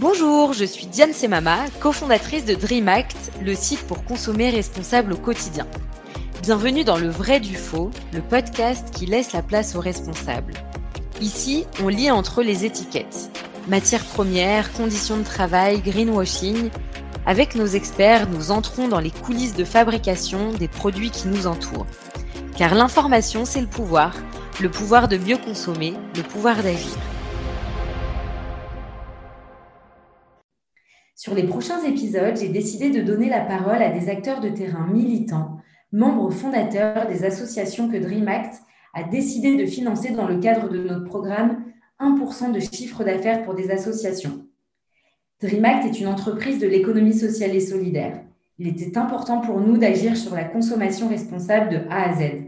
Bonjour, je suis Diane Semama, cofondatrice de DreamAct, le site pour consommer responsable au quotidien. Bienvenue dans Le Vrai du Faux, le podcast qui laisse la place aux responsables. Ici, on lit entre les étiquettes. Matières premières, conditions de travail, greenwashing. Avec nos experts, nous entrons dans les coulisses de fabrication des produits qui nous entourent. Car l'information, c'est le pouvoir, le pouvoir de mieux consommer, le pouvoir d'agir. Sur les prochains épisodes, j'ai décidé de donner la parole à des acteurs de terrain militants, membres fondateurs des associations que DreamAct a décidé de financer dans le cadre de notre programme 1% de chiffre d'affaires pour des associations. DreamAct est une entreprise de l'économie sociale et solidaire. Il était important pour nous d'agir sur la consommation responsable de A à Z.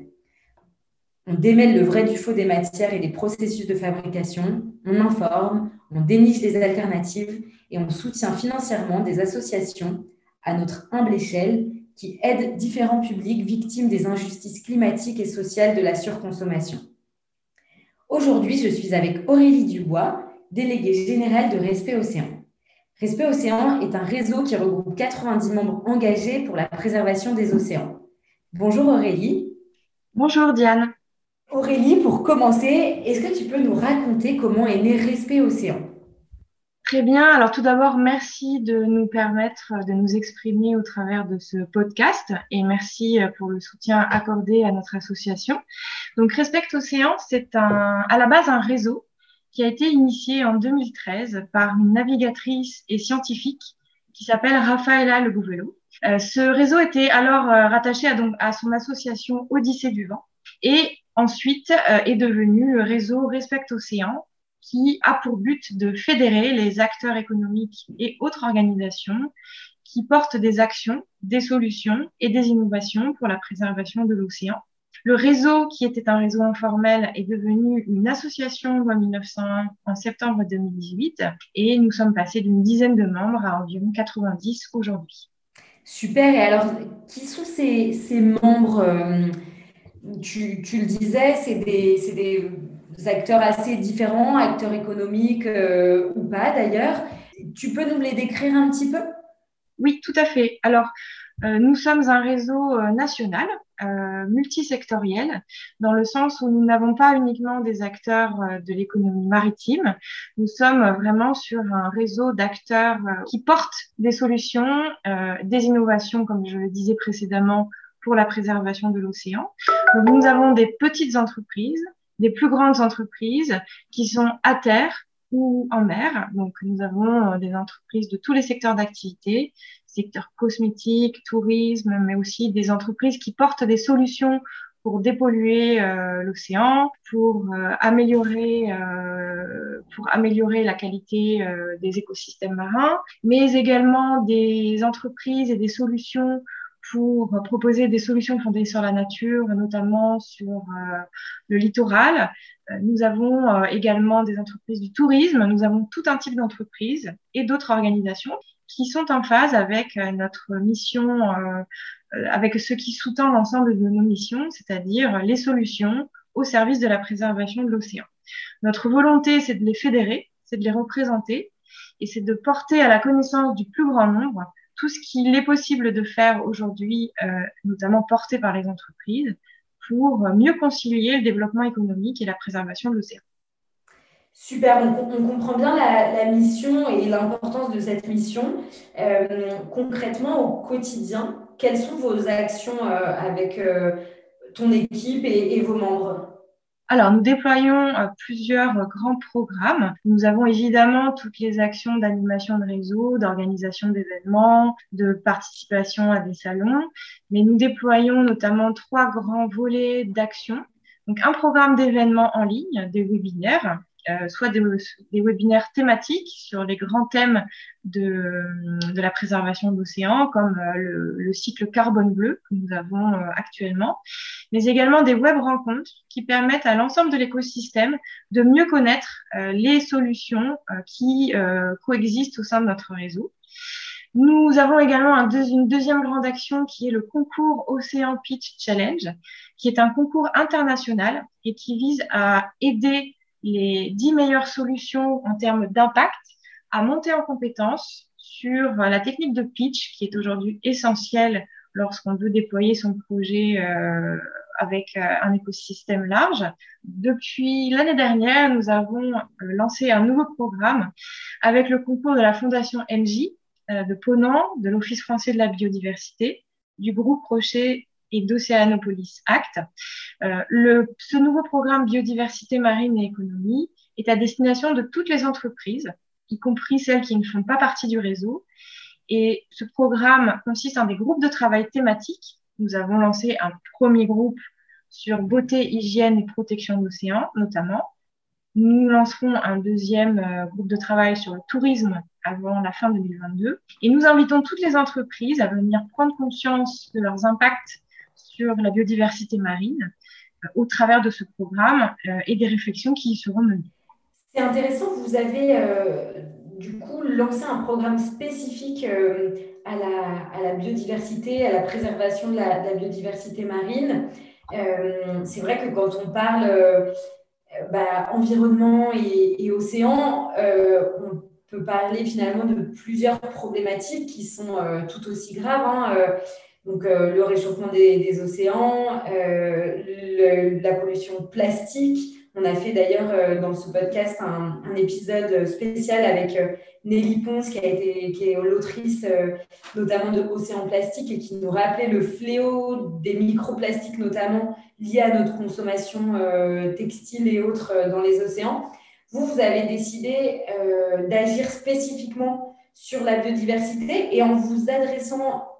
On démêle le vrai du faux des matières et des processus de fabrication, on informe, on déniche des alternatives et on soutient financièrement des associations à notre humble échelle qui aident différents publics victimes des injustices climatiques et sociales de la surconsommation. Aujourd'hui, je suis avec Aurélie Dubois, déléguée générale de Respect Océan. Respect Océan est un réseau qui regroupe 90 membres engagés pour la préservation des océans. Bonjour Aurélie. Bonjour Diane. Aurélie, pour commencer, est-ce que tu peux nous raconter comment est né Respect Océan? Très bien. Alors tout d'abord, merci de nous permettre de nous exprimer au travers de ce podcast et merci pour le soutien accordé à notre association. Donc Respect Océan, c'est un, à la base un réseau qui a été initié en 2013 par une navigatrice et scientifique qui s'appelle Rafaela Le Gouvello. Euh, ce réseau était alors euh, rattaché à, donc, à son association Odyssée du Vent et ensuite euh, est devenu le réseau Respect Océan qui a pour but de fédérer les acteurs économiques et autres organisations qui portent des actions, des solutions et des innovations pour la préservation de l'océan. Le réseau, qui était un réseau informel, est devenu une association en 1901 en septembre 2018 et nous sommes passés d'une dizaine de membres à environ 90 aujourd'hui. Super. Et alors, qui sont ces, ces membres euh, tu, le disais, c'est des, acteurs assez différents, acteurs économiques euh, ou pas d'ailleurs. Tu peux nous les décrire un petit peu? Oui, tout à fait. Alors, euh, nous sommes un réseau euh, national, multisectoriel, dans le sens où nous n'avons pas uniquement des acteurs de l'économie maritime, nous sommes vraiment sur un réseau d'acteurs qui portent des solutions, des innovations, comme je le disais précédemment, pour la préservation de l'océan. Donc, nous avons des petites entreprises, des plus grandes entreprises qui sont à terre ou en mer. Donc, nous avons euh, des entreprises de tous les secteurs d'activité, secteur cosmétique, tourisme, mais aussi des entreprises qui portent des solutions pour dépolluer euh, l'océan, pour euh, améliorer euh, pour améliorer la qualité des écosystèmes marins, mais également des entreprises et des solutions pour proposer des solutions fondées sur la nature, notamment sur euh, le littoral. Euh, nous avons euh, également des entreprises du tourisme, nous avons tout un type d'entreprises et d'autres organisations qui sont en phase avec notre mission, avec ce qui sous-tend l'ensemble de nos missions, c'est-à-dire les solutions au service de la préservation de l'océan. Notre volonté, c'est de les fédérer, c'est de les représenter et c'est de porter à la connaissance du plus grand nombre tout ce qu'il est possible de faire aujourd'hui, euh, notamment porté par les entreprises, pour mieux concilier le développement économique et la préservation de l'océan. Super, on comprend bien la, mission et l'importance de cette mission. Euh, concrètement, au quotidien, quelles sont vos actions euh, avec ton équipe et vos membres? Alors, nous déployons euh, plusieurs euh, grands programmes. Nous avons évidemment toutes les actions d'animation de réseau, d'organisation d'événements, de participation à des salons, mais nous déployons notamment trois grands volets d'actions. Donc, un programme d'événements en ligne, des webinaires, euh, soit des, webinaires thématiques sur les grands thèmes de, la préservation de l'océan, comme euh, le, le, cycle carbone bleu que nous avons euh, actuellement, mais également des web rencontres qui permettent à l'ensemble de l'écosystème de mieux connaître les solutions qui coexistent au sein de notre réseau. Nous avons également un une deuxième grande action qui est le concours Océan Pitch Challenge, qui est un concours international et qui vise à aider les dix meilleures solutions en termes d'impact à monter en compétence sur la technique de pitch qui est aujourd'hui essentielle lorsqu'on veut déployer son projet euh, avec euh, un écosystème large. Depuis l'année dernière, nous avons euh, lancé un nouveau programme avec le concours de la Fondation NJ, de Ponant, de l'Office français de la biodiversité, du groupe Rocher et d'Océanopolis Act. le, ce nouveau programme biodiversité marine et économie est à destination de toutes les entreprises, y compris celles qui ne font pas partie du réseau, et ce programme consiste en des groupes de travail thématiques. Nous avons lancé un premier groupe sur beauté, hygiène et protection de l'océan, notamment. Nous lancerons un deuxième euh, groupe de travail sur le tourisme avant la fin 2022. Et nous invitons toutes les entreprises à venir prendre conscience de leurs impacts sur la biodiversité marine euh, au travers de ce programme euh, et des réflexions qui y seront menées. C'est intéressant, vous avez du coup lancer un programme spécifique euh, à, la, biodiversité, à la préservation de la, biodiversité marine. Euh, c'est vrai que quand on parle euh, bah, environnement et, océan, on peut parler finalement de plusieurs problématiques qui sont tout aussi graves. Hein, donc, le réchauffement des, océans, la pollution plastique, on a fait d'ailleurs euh, dans ce podcast un, épisode spécial avec euh, Nelly Ponce, qui, a été, qui est l'autrice euh, notamment de Océan Plastique et qui nous rappelait le fléau des microplastiques, notamment liés à notre consommation textile et autres dans les océans. Vous, vous avez décidé d'agir spécifiquement sur la biodiversité et en vous adressant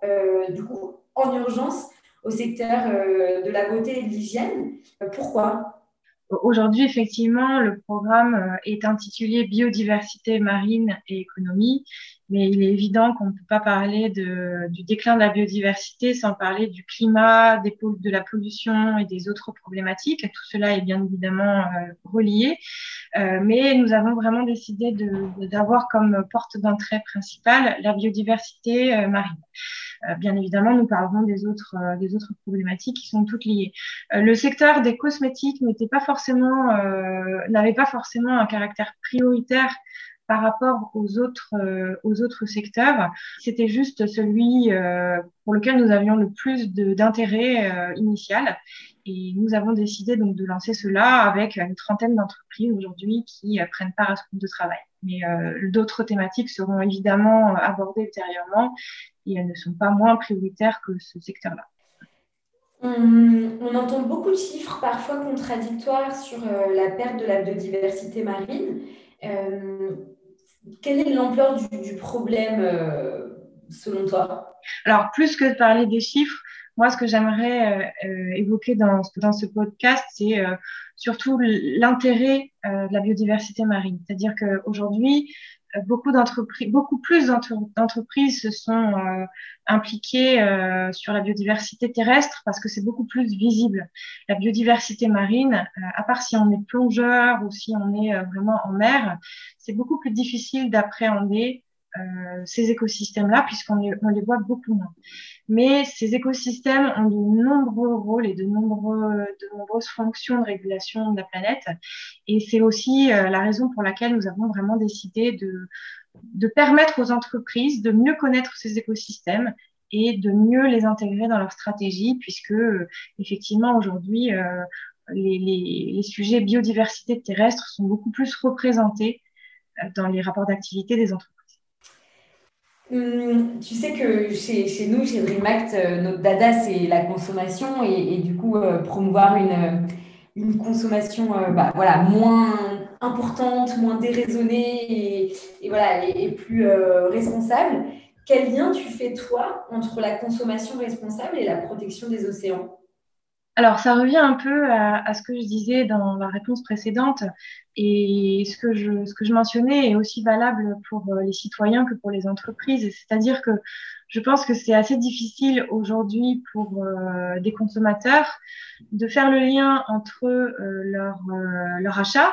du coup en urgence au secteur de la beauté et de l'hygiène. Pourquoi? Aujourd'hui, effectivement, le programme euh, est intitulé Biodiversité marine et économie, mais il est évident qu'on ne peut pas parler de, du déclin de la biodiversité sans parler du climat, de la pollution et des autres problématiques. Tout cela est bien évidemment euh, relié, euh, mais nous avons vraiment décidé d'avoir comme porte d'entrée principale la biodiversité marine. Euh, bien évidemment, nous parlerons des autres, euh, des autres problématiques qui sont toutes liées. Euh, le secteur des cosmétiques n'était pas forcément, n'avait pas forcément un caractère prioritaire par rapport aux autres, aux autres secteurs. C'était juste celui pour lequel nous avions le plus d'intérêt initial. Et nous avons décidé donc de lancer cela avec une trentaine d'entreprises aujourd'hui qui prennent part à ce groupe de travail. Mais d'autres thématiques seront évidemment abordées ultérieurement et elles ne sont pas moins prioritaires que ce secteur-là. On, entend beaucoup de chiffres, parfois contradictoires, sur euh, la perte de la biodiversité marine. Euh, quelle est l'ampleur du, problème euh, selon toi? Alors, plus que de parler des chiffres, moi, ce que j'aimerais évoquer dans, ce podcast, c'est surtout l'intérêt de la biodiversité marine. C'est-à-dire qu'aujourd'hui, beaucoup d'entreprises, beaucoup plus d'entreprises se sont euh, impliquées euh, sur la biodiversité terrestre parce que c'est beaucoup plus visible. La biodiversité marine, euh, à part si on est plongeur ou si on est vraiment en mer, c'est beaucoup plus difficile d'appréhender ces écosystèmes-là puisqu'on les, voit beaucoup moins. Mais ces écosystèmes ont de nombreux rôles et de, nombreuses fonctions de régulation de la planète. Et c'est aussi euh, la raison pour laquelle nous avons vraiment décidé de, permettre aux entreprises de mieux connaître ces écosystèmes et de mieux les intégrer dans leur stratégie, puisque effectivement aujourd'hui, euh, les, sujets biodiversité terrestre sont beaucoup plus représentés euh, dans les rapports d'activité des entreprises. Hum, tu sais que chez, chez nous, chez DreamAct, euh, notre dada, c'est la consommation et, du coup, euh, promouvoir une, une consommation euh, bah, voilà, moins importante, moins déraisonnée et voilà, et, plus responsable. Quel lien tu fais, toi, entre la consommation responsable et la protection des océans? Alors, ça revient un peu à, ce que je disais dans la réponse précédente et ce que je, mentionnais est aussi valable pour euh, les citoyens que pour les entreprises. C'est-à-dire que je pense que c'est assez difficile aujourd'hui pour euh, des consommateurs de faire le lien entre euh, leur, leur achat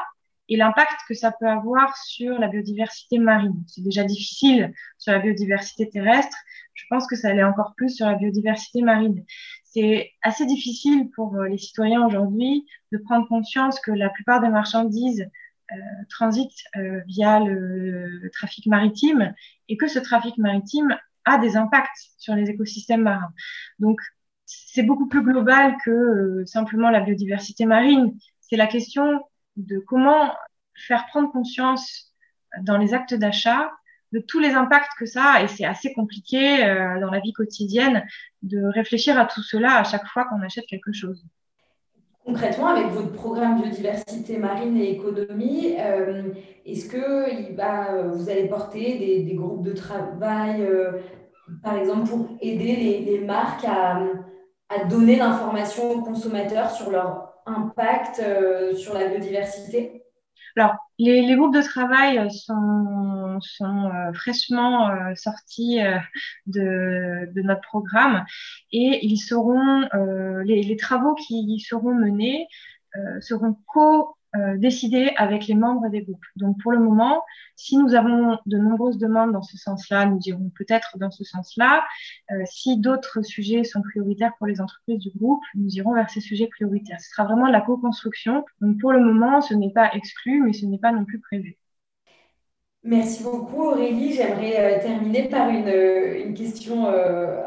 et l'impact que ça peut avoir sur la biodiversité marine. C'est déjà difficile sur la biodiversité terrestre. Je pense que ça l'est encore plus sur la biodiversité marine c'est assez difficile pour euh, les citoyens aujourd'hui de prendre conscience que la plupart des marchandises transite via le, trafic maritime et que ce trafic maritime a des impacts sur les écosystèmes marins. Donc, c'est beaucoup plus global que simplement la biodiversité marine. C'est la question de comment faire prendre conscience dans les actes d'achat de tous les impacts que ça a. Et c'est assez compliqué euh, dans la vie quotidienne de réfléchir à tout cela à chaque fois qu'on achète quelque chose. Concrètement, avec votre programme biodiversité marine et économie, euh, est-ce que bah, vous allez porter des, groupes de travail, euh, par exemple, pour aider les, marques à, à donner l'information aux consommateurs sur leur impact sur la biodiversité? Alors, les, groupes de travail sont, euh, fraîchement euh, sortis euh, de, notre programme et ils seront, les, travaux qui seront menés seront co décider avec les membres des groupes. Donc pour le moment, si nous avons de nombreuses demandes dans ce sens-là, nous irons peut-être dans ce sens-là. Si d'autres sujets sont prioritaires pour les entreprises du groupe, nous irons vers ces sujets prioritaires. Ce sera vraiment de la co-construction. Donc pour le moment, ce n'est pas exclu, mais ce n'est pas non plus prévu. Merci beaucoup Aurélie. J'aimerais euh, terminer par une, une question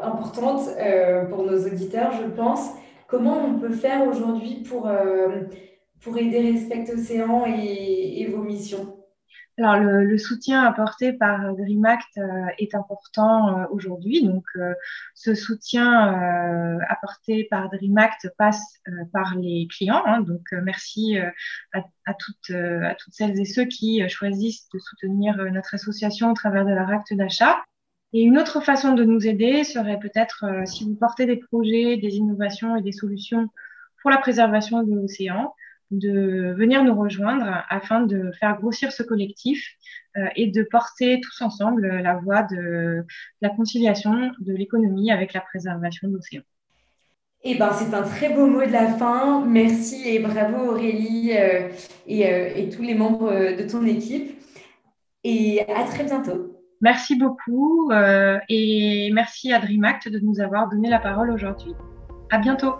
importante pour nos auditeurs, je pense. Comment on peut faire aujourd'hui pour pour aider Respect Océan et, vos missions? Alors, le, soutien apporté par Dream Act euh, est important euh, aujourd'hui. Donc, euh, ce soutien apporté par Dream Act passe par les clients. Hein. donc, merci à, toutes, à toutes celles et ceux qui choisissent de soutenir notre association au travers de leur acte d'achat. Et une autre façon de nous aider serait peut-être si vous portez des projets, des innovations et des solutions pour la préservation de l'océan, de venir nous rejoindre afin de faire grossir ce collectif euh, et de porter tous ensemble la voie de la conciliation de l'économie avec la préservation de l'océan. Eh ben, c'est un très beau mot de la fin. Merci et bravo Aurélie euh, et, euh, et, tous les membres de ton équipe. Et à très bientôt. Merci beaucoup et merci à DreamAct de nous avoir donné la parole aujourd'hui. À bientôt.